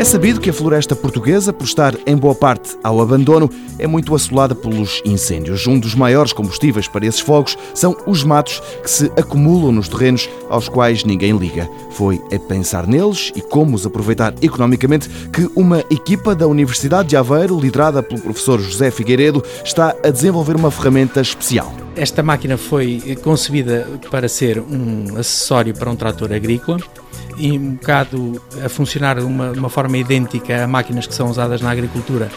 É sabido que a floresta portuguesa, por estar em boa parte ao abandono, é muito assolada pelos incêndios. Um dos maiores combustíveis para esses fogos são os matos que se acumulam nos terrenos aos quais ninguém liga. Foi a pensar neles e como os aproveitar economicamente que uma equipa da Universidade de Aveiro, liderada pelo professor José Figueiredo, está a desenvolver uma ferramenta especial. Esta máquina foi concebida para ser um acessório para um trator agrícola e um bocado a funcionar de uma, uma forma idêntica a máquinas que são usadas na agricultura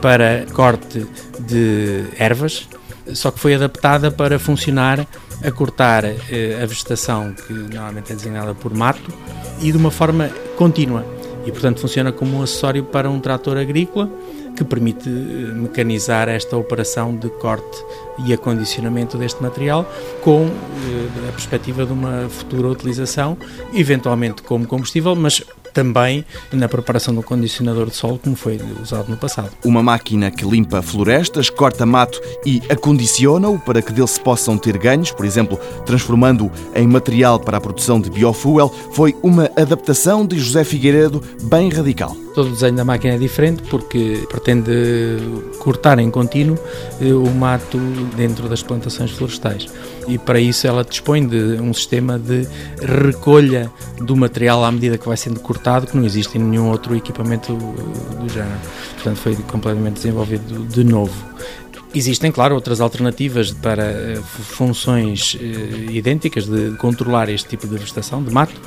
para corte de ervas, só que foi adaptada para funcionar a cortar eh, a vegetação que normalmente é designada por mato e de uma forma contínua. E portanto funciona como um acessório para um trator agrícola que permite eh, mecanizar esta operação de corte e acondicionamento deste material com eh, a perspectiva de uma futura utilização, eventualmente como combustível, mas também na preparação do condicionador de solo, como foi usado no passado. Uma máquina que limpa florestas, corta mato e acondiciona-o para que dele se possam ter ganhos, por exemplo, transformando-o em material para a produção de biofuel, foi uma adaptação de José Figueiredo bem radical. Todo o desenho da máquina é diferente porque pretende cortar em contínuo eh, o mato dentro das plantações florestais. E para isso ela dispõe de um sistema de recolha do material à medida que vai sendo cortado, que não existe em nenhum outro equipamento eh, do género. Portanto, foi completamente desenvolvido de novo. Existem, claro, outras alternativas para eh, funções eh, idênticas de controlar este tipo de vegetação, de mato,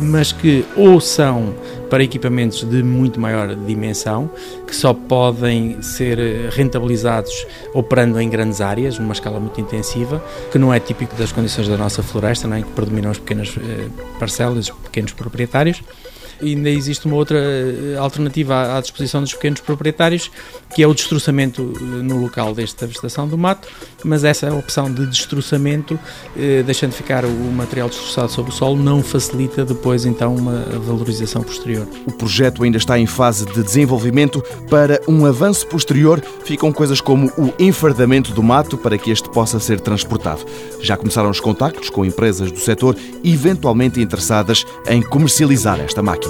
mas que ou são para equipamentos de muito maior dimensão, que só podem ser eh, rentabilizados operando em grandes áreas, numa escala muito intensiva, que não é típico das condições da nossa floresta, não é? que predominam as pequenas parcelas, os pequenos proprietários ainda existe uma outra eh, alternativa à disposição dos pequenos proprietários, que é o destroçamento eh, no local desta vegetação do mato, mas essa opção de destroçamento, eh, deixando ficar o material destroçado sobre o solo, não facilita depois então uma valorização posterior. O projeto ainda está em fase de desenvolvimento. Para um avanço posterior, ficam coisas como o enfardamento do mato para que este possa ser transportado. Já começaram os contactos com empresas do setor eventualmente interessadas em comercializar esta máquina